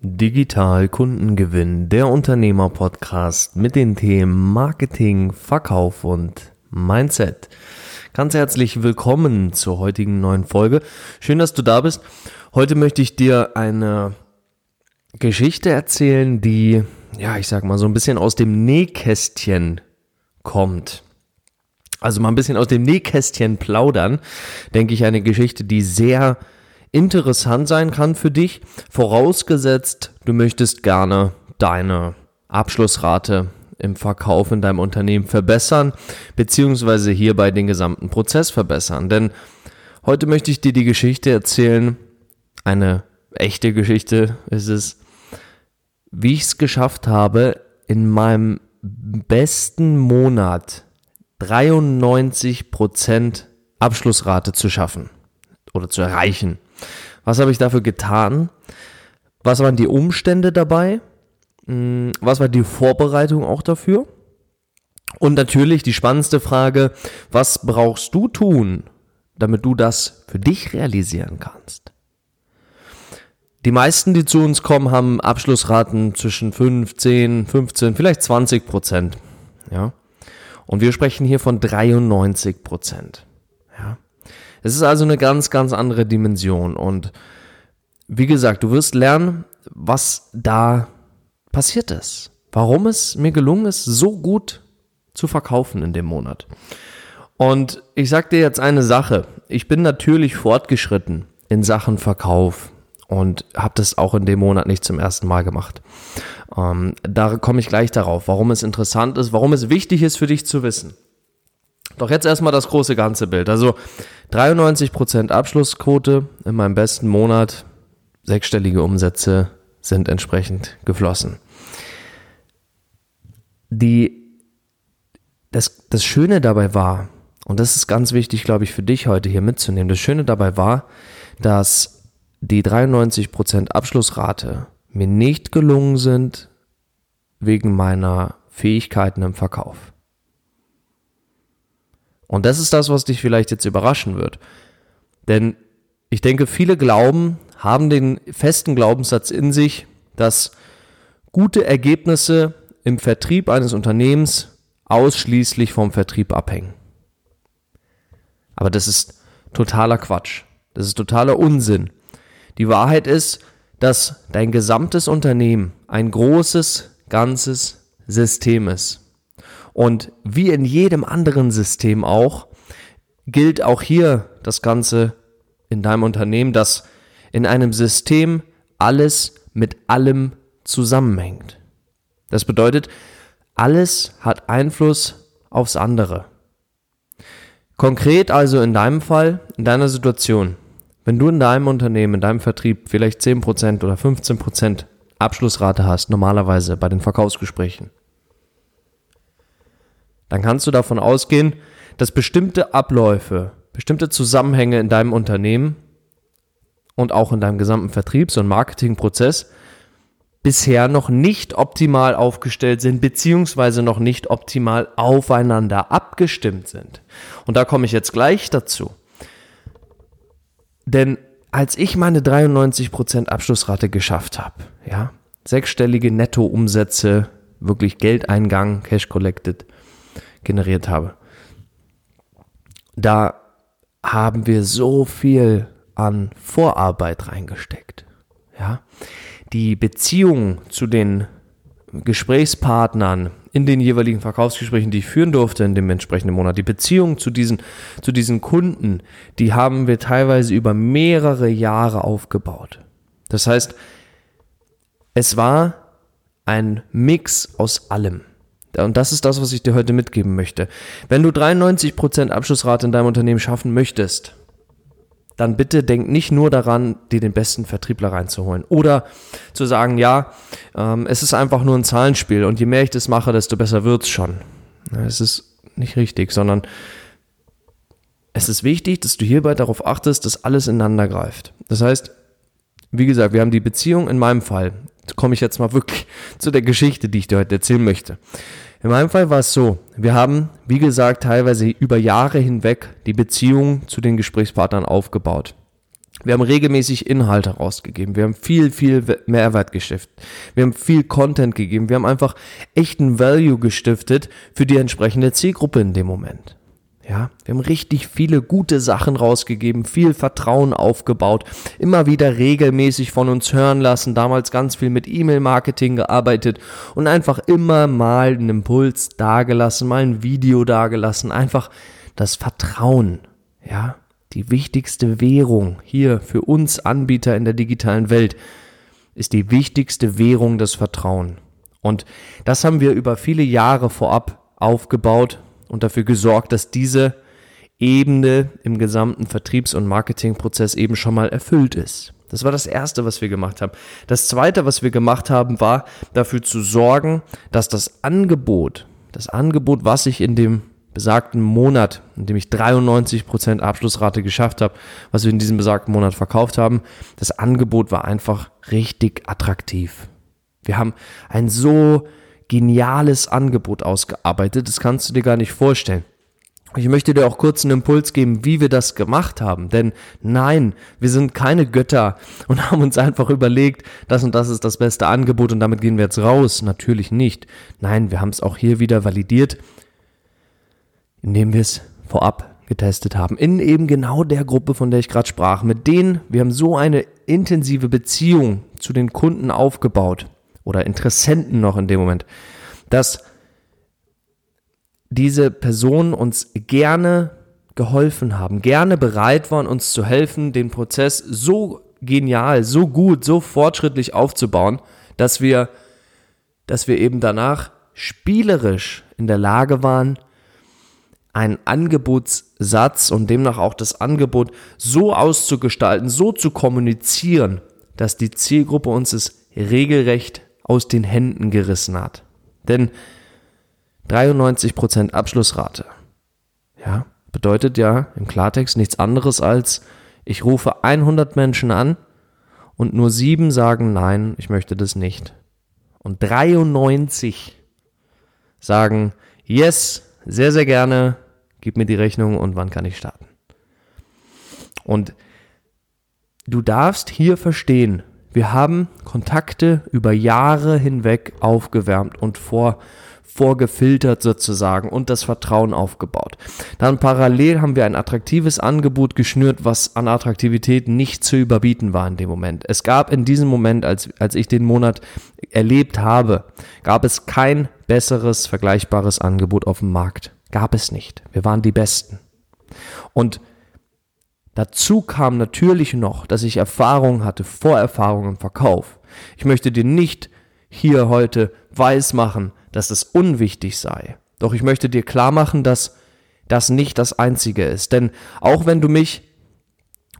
Digital Kundengewinn, der Unternehmer-Podcast mit den Themen Marketing, Verkauf und Mindset. Ganz herzlich willkommen zur heutigen neuen Folge. Schön, dass du da bist. Heute möchte ich dir eine Geschichte erzählen, die, ja, ich sag mal, so ein bisschen aus dem Nähkästchen kommt. Also mal ein bisschen aus dem Nähkästchen plaudern, denke ich, eine Geschichte, die sehr interessant sein kann für dich, vorausgesetzt, du möchtest gerne deine Abschlussrate im Verkauf in deinem Unternehmen verbessern, beziehungsweise hierbei den gesamten Prozess verbessern. Denn heute möchte ich dir die Geschichte erzählen, eine echte Geschichte ist es, wie ich es geschafft habe, in meinem besten Monat 93% Abschlussrate zu schaffen oder zu erreichen. Was habe ich dafür getan? Was waren die Umstände dabei? Hm, was war die Vorbereitung auch dafür? Und natürlich die spannendste Frage, was brauchst du tun, damit du das für dich realisieren kannst? Die meisten, die zu uns kommen, haben Abschlussraten zwischen 15, 15, vielleicht 20 Prozent. Ja. Und wir sprechen hier von 93 Prozent. Es ist also eine ganz, ganz andere Dimension. Und wie gesagt, du wirst lernen, was da passiert ist. Warum es mir gelungen ist, so gut zu verkaufen in dem Monat. Und ich sag dir jetzt eine Sache. Ich bin natürlich fortgeschritten in Sachen Verkauf und habe das auch in dem Monat nicht zum ersten Mal gemacht. Ähm, da komme ich gleich darauf, warum es interessant ist, warum es wichtig ist für dich zu wissen. Doch jetzt erstmal das große ganze Bild. Also 93% Abschlussquote in meinem besten Monat, sechsstellige Umsätze sind entsprechend geflossen. Die, das, das Schöne dabei war, und das ist ganz wichtig, glaube ich, für dich heute hier mitzunehmen, das Schöne dabei war, dass die 93% Abschlussrate mir nicht gelungen sind wegen meiner Fähigkeiten im Verkauf. Und das ist das, was dich vielleicht jetzt überraschen wird. Denn ich denke, viele glauben, haben den festen Glaubenssatz in sich, dass gute Ergebnisse im Vertrieb eines Unternehmens ausschließlich vom Vertrieb abhängen. Aber das ist totaler Quatsch. Das ist totaler Unsinn. Die Wahrheit ist, dass dein gesamtes Unternehmen ein großes, ganzes System ist. Und wie in jedem anderen System auch, gilt auch hier das Ganze in deinem Unternehmen, dass in einem System alles mit allem zusammenhängt. Das bedeutet, alles hat Einfluss aufs andere. Konkret also in deinem Fall, in deiner Situation, wenn du in deinem Unternehmen, in deinem Vertrieb vielleicht 10% oder 15% Abschlussrate hast, normalerweise bei den Verkaufsgesprächen, dann kannst du davon ausgehen, dass bestimmte Abläufe, bestimmte Zusammenhänge in deinem Unternehmen und auch in deinem gesamten Vertriebs- und Marketingprozess bisher noch nicht optimal aufgestellt sind, beziehungsweise noch nicht optimal aufeinander abgestimmt sind. Und da komme ich jetzt gleich dazu. Denn als ich meine 93% Abschlussrate geschafft habe, ja, sechsstellige Nettoumsätze, wirklich Geldeingang, Cash Collected, generiert habe. Da haben wir so viel an Vorarbeit reingesteckt. Ja, die Beziehung zu den Gesprächspartnern in den jeweiligen Verkaufsgesprächen, die ich führen durfte in dem entsprechenden Monat, die Beziehung zu diesen, zu diesen Kunden, die haben wir teilweise über mehrere Jahre aufgebaut. Das heißt, es war ein Mix aus allem. Und das ist das, was ich dir heute mitgeben möchte. Wenn du 93% Abschlussrate in deinem Unternehmen schaffen möchtest, dann bitte denk nicht nur daran, dir den besten Vertriebler reinzuholen. Oder zu sagen, ja, ähm, es ist einfach nur ein Zahlenspiel und je mehr ich das mache, desto besser wird's schon. Es ist nicht richtig, sondern es ist wichtig, dass du hierbei darauf achtest, dass alles ineinander greift. Das heißt, wie gesagt, wir haben die Beziehung in meinem Fall. Komme ich jetzt mal wirklich zu der Geschichte, die ich dir heute erzählen möchte. In meinem Fall war es so, wir haben, wie gesagt, teilweise über Jahre hinweg die Beziehung zu den Gesprächspartnern aufgebaut. Wir haben regelmäßig Inhalte rausgegeben. Wir haben viel, viel Mehrwert gestiftet. Wir haben viel Content gegeben. Wir haben einfach echten Value gestiftet für die entsprechende Zielgruppe in dem Moment. Ja, wir haben richtig viele gute Sachen rausgegeben, viel Vertrauen aufgebaut, immer wieder regelmäßig von uns hören lassen, damals ganz viel mit E-Mail-Marketing gearbeitet und einfach immer mal einen Impuls dagelassen, mal ein Video dagelassen, einfach das Vertrauen, ja, die wichtigste Währung hier für uns Anbieter in der digitalen Welt ist die wichtigste Währung das Vertrauen. Und das haben wir über viele Jahre vorab aufgebaut und dafür gesorgt, dass diese Ebene im gesamten Vertriebs- und Marketingprozess eben schon mal erfüllt ist. Das war das Erste, was wir gemacht haben. Das Zweite, was wir gemacht haben, war dafür zu sorgen, dass das Angebot, das Angebot, was ich in dem besagten Monat, in dem ich 93% Abschlussrate geschafft habe, was wir in diesem besagten Monat verkauft haben, das Angebot war einfach richtig attraktiv. Wir haben ein so geniales Angebot ausgearbeitet, das kannst du dir gar nicht vorstellen. Ich möchte dir auch kurz einen Impuls geben, wie wir das gemacht haben. Denn nein, wir sind keine Götter und haben uns einfach überlegt, das und das ist das beste Angebot und damit gehen wir jetzt raus. Natürlich nicht. Nein, wir haben es auch hier wieder validiert indem wir es vorab getestet haben. In eben genau der Gruppe, von der ich gerade sprach. Mit denen, wir haben so eine intensive Beziehung zu den Kunden aufgebaut oder Interessenten noch in dem Moment, dass diese Personen uns gerne geholfen haben, gerne bereit waren, uns zu helfen, den Prozess so genial, so gut, so fortschrittlich aufzubauen, dass wir, dass wir eben danach spielerisch in der Lage waren, einen Angebotssatz und demnach auch das Angebot so auszugestalten, so zu kommunizieren, dass die Zielgruppe uns es regelrecht aus den Händen gerissen hat. Denn 93% Abschlussrate, ja, bedeutet ja im Klartext nichts anderes als, ich rufe 100 Menschen an und nur sieben sagen nein, ich möchte das nicht. Und 93 sagen yes, sehr, sehr gerne, gib mir die Rechnung und wann kann ich starten. Und du darfst hier verstehen, wir haben Kontakte über Jahre hinweg aufgewärmt und vor, vorgefiltert sozusagen und das Vertrauen aufgebaut. Dann parallel haben wir ein attraktives Angebot geschnürt, was an Attraktivität nicht zu überbieten war in dem Moment. Es gab in diesem Moment, als, als ich den Monat erlebt habe, gab es kein besseres, vergleichbares Angebot auf dem Markt. Gab es nicht. Wir waren die Besten. Und dazu kam natürlich noch, dass ich Erfahrung hatte, Vorerfahrung im Verkauf. Ich möchte dir nicht hier heute weismachen, dass es unwichtig sei. Doch ich möchte dir klar machen, dass das nicht das Einzige ist. Denn auch wenn du mich,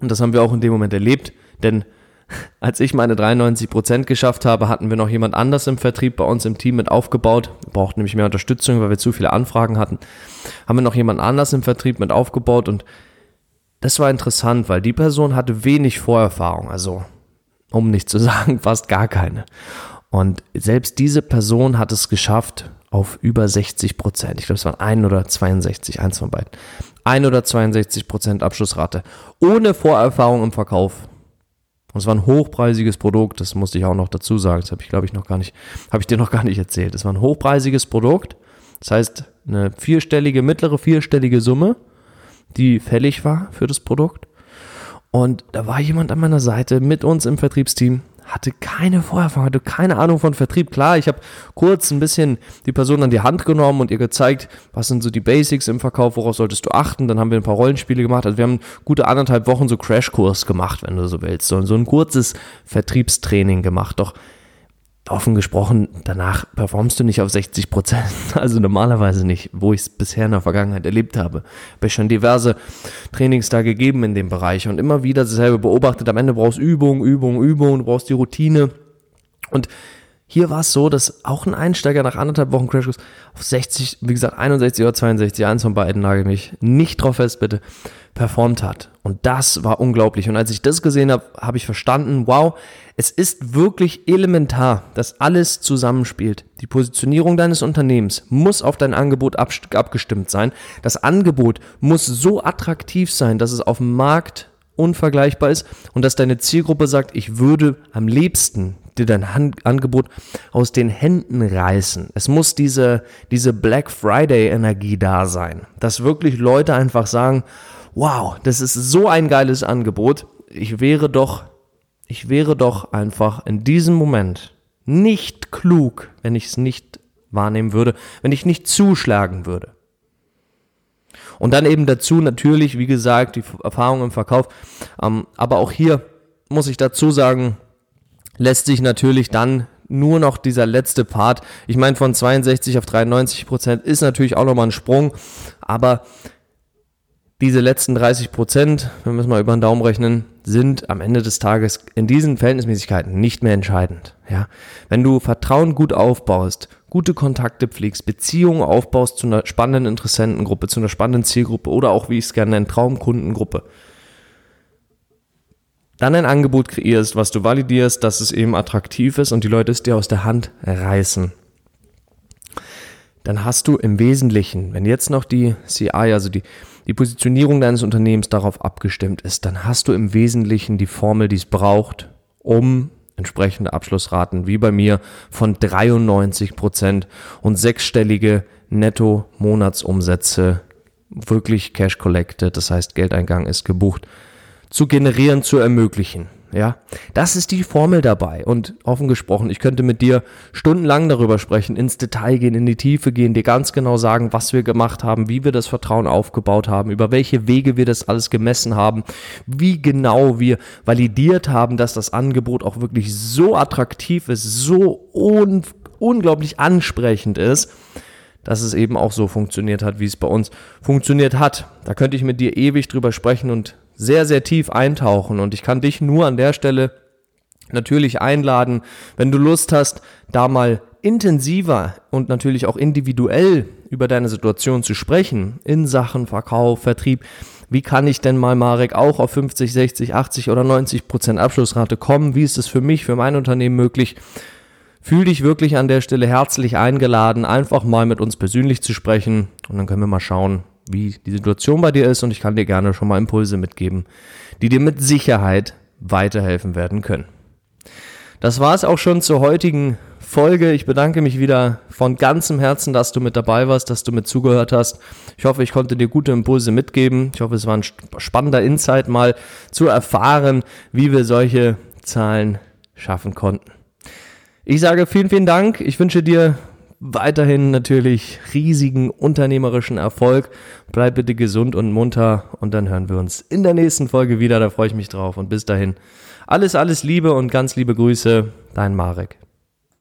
und das haben wir auch in dem Moment erlebt, denn als ich meine 93 Prozent geschafft habe, hatten wir noch jemand anders im Vertrieb bei uns im Team mit aufgebaut. Wir brauchten nämlich mehr Unterstützung, weil wir zu viele Anfragen hatten. Haben wir noch jemand anders im Vertrieb mit aufgebaut und das war interessant, weil die Person hatte wenig Vorerfahrung, also um nicht zu sagen, fast gar keine. Und selbst diese Person hat es geschafft auf über 60 Prozent. Ich glaube, es waren ein oder 62, eins von beiden. Ein oder 62 Prozent Abschlussrate. Ohne Vorerfahrung im Verkauf. Und es war ein hochpreisiges Produkt, das musste ich auch noch dazu sagen. Das habe ich, glaube ich, noch gar nicht, habe ich dir noch gar nicht erzählt. Es war ein hochpreisiges Produkt. Das heißt, eine vierstellige, mittlere vierstellige Summe, die fällig war für das Produkt. Und da war jemand an meiner Seite mit uns im Vertriebsteam, hatte keine Vorerfahrung, hatte keine Ahnung von Vertrieb. Klar, ich habe kurz ein bisschen die Person an die Hand genommen und ihr gezeigt, was sind so die Basics im Verkauf, worauf solltest du achten. Dann haben wir ein paar Rollenspiele gemacht. Also wir haben gute anderthalb Wochen so Crashkurs gemacht, wenn du so willst. So, so ein kurzes Vertriebstraining gemacht. Doch offen gesprochen, danach performst du nicht auf 60 Prozent. Also normalerweise nicht, wo ich es bisher in der Vergangenheit erlebt habe. Habe ich schon diverse Trainings da gegeben in dem Bereich und immer wieder dasselbe beobachtet. Am Ende brauchst du Übung, Übung, Übung, du brauchst die Routine. Und hier war es so, dass auch ein Einsteiger nach anderthalb Wochen Crashkurs auf 60, wie gesagt, 61 oder 62, eins von beiden nagel mich nicht drauf fest, bitte, performt hat. Und das war unglaublich. Und als ich das gesehen habe, habe ich verstanden, wow, es ist wirklich elementar, dass alles zusammenspielt. Die Positionierung deines Unternehmens muss auf dein Angebot abgestimmt sein. Das Angebot muss so attraktiv sein, dass es auf dem Markt unvergleichbar ist und dass deine Zielgruppe sagt, ich würde am liebsten dir dein Hand Angebot aus den Händen reißen. Es muss diese, diese Black Friday Energie da sein, dass wirklich Leute einfach sagen, wow, das ist so ein geiles Angebot. Ich wäre doch, ich wäre doch einfach in diesem Moment nicht klug, wenn ich es nicht wahrnehmen würde, wenn ich nicht zuschlagen würde. Und dann eben dazu natürlich, wie gesagt, die Erfahrung im Verkauf. Ähm, aber auch hier muss ich dazu sagen, lässt sich natürlich dann nur noch dieser letzte Part, ich meine von 62 auf 93 Prozent ist natürlich auch nochmal ein Sprung, aber diese letzten 30 Prozent, wenn wir es mal über den Daumen rechnen, sind am Ende des Tages in diesen Verhältnismäßigkeiten nicht mehr entscheidend. Ja, wenn du Vertrauen gut aufbaust, gute Kontakte pflegst, Beziehungen aufbaust zu einer spannenden Interessentengruppe, zu einer spannenden Zielgruppe oder auch, wie ich es gerne nenne, Traumkundengruppe, dann ein Angebot kreierst, was du validierst, dass es eben attraktiv ist und die Leute es dir aus der Hand reißen, dann hast du im Wesentlichen, wenn jetzt noch die CI, also die, die Positionierung deines Unternehmens darauf abgestimmt ist, dann hast du im Wesentlichen die Formel, die es braucht, um entsprechende Abschlussraten wie bei mir von 93 Prozent und sechsstellige Netto-Monatsumsätze wirklich Cash collected, das heißt Geldeingang ist gebucht, zu generieren, zu ermöglichen. Ja, das ist die Formel dabei. Und offen gesprochen, ich könnte mit dir stundenlang darüber sprechen, ins Detail gehen, in die Tiefe gehen, dir ganz genau sagen, was wir gemacht haben, wie wir das Vertrauen aufgebaut haben, über welche Wege wir das alles gemessen haben, wie genau wir validiert haben, dass das Angebot auch wirklich so attraktiv ist, so un unglaublich ansprechend ist, dass es eben auch so funktioniert hat, wie es bei uns funktioniert hat. Da könnte ich mit dir ewig drüber sprechen und sehr, sehr tief eintauchen. Und ich kann dich nur an der Stelle natürlich einladen, wenn du Lust hast, da mal intensiver und natürlich auch individuell über deine Situation zu sprechen in Sachen Verkauf, Vertrieb. Wie kann ich denn mal, Marek, auch auf 50, 60, 80 oder 90 Prozent Abschlussrate kommen? Wie ist es für mich, für mein Unternehmen möglich? Fühl dich wirklich an der Stelle herzlich eingeladen, einfach mal mit uns persönlich zu sprechen und dann können wir mal schauen, wie die Situation bei dir ist und ich kann dir gerne schon mal Impulse mitgeben, die dir mit Sicherheit weiterhelfen werden können. Das war es auch schon zur heutigen Folge. Ich bedanke mich wieder von ganzem Herzen, dass du mit dabei warst, dass du mit zugehört hast. Ich hoffe, ich konnte dir gute Impulse mitgeben. Ich hoffe, es war ein spannender Insight mal zu erfahren, wie wir solche Zahlen schaffen konnten. Ich sage vielen, vielen Dank. Ich wünsche dir weiterhin natürlich riesigen unternehmerischen Erfolg. Bleib bitte gesund und munter und dann hören wir uns in der nächsten Folge wieder. Da freue ich mich drauf und bis dahin alles, alles Liebe und ganz liebe Grüße, dein Marek.